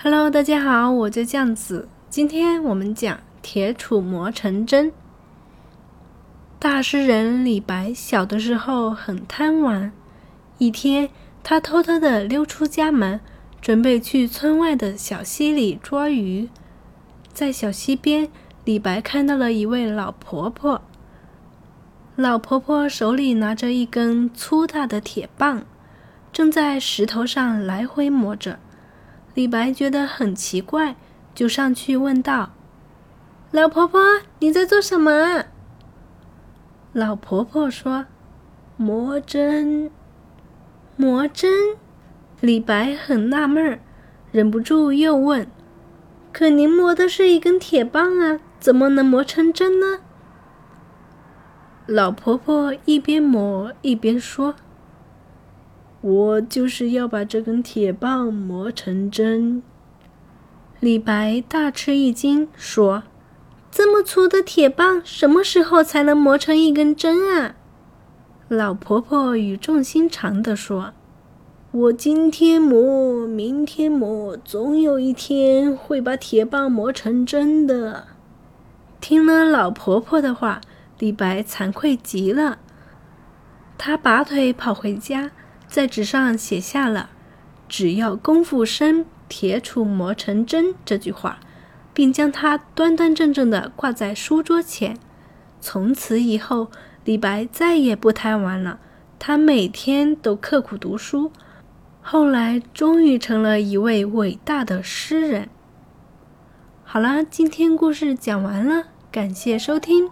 Hello，大家好，我叫酱子。今天我们讲铁杵磨成针。大诗人李白小的时候很贪玩。一天，他偷偷的溜出家门，准备去村外的小溪里捉鱼。在小溪边，李白看到了一位老婆婆。老婆婆手里拿着一根粗大的铁棒，正在石头上来回磨着。李白觉得很奇怪，就上去问道：“老婆婆，你在做什么？”老婆婆说：“磨针，磨针。”李白很纳闷儿，忍不住又问：“可您磨的是一根铁棒啊，怎么能磨成针呢？”老婆婆一边磨一边说。我就是要把这根铁棒磨成针。李白大吃一惊，说：“这么粗的铁棒，什么时候才能磨成一根针啊？”老婆婆语重心长地说：“我今天磨，明天磨，总有一天会把铁棒磨成针的。”听了老婆婆的话，李白惭愧极了，他拔腿跑回家。在纸上写下了“只要功夫深，铁杵磨成针”这句话，并将它端端正正地挂在书桌前。从此以后，李白再也不贪玩了，他每天都刻苦读书，后来终于成了一位伟大的诗人。好了，今天故事讲完了，感谢收听。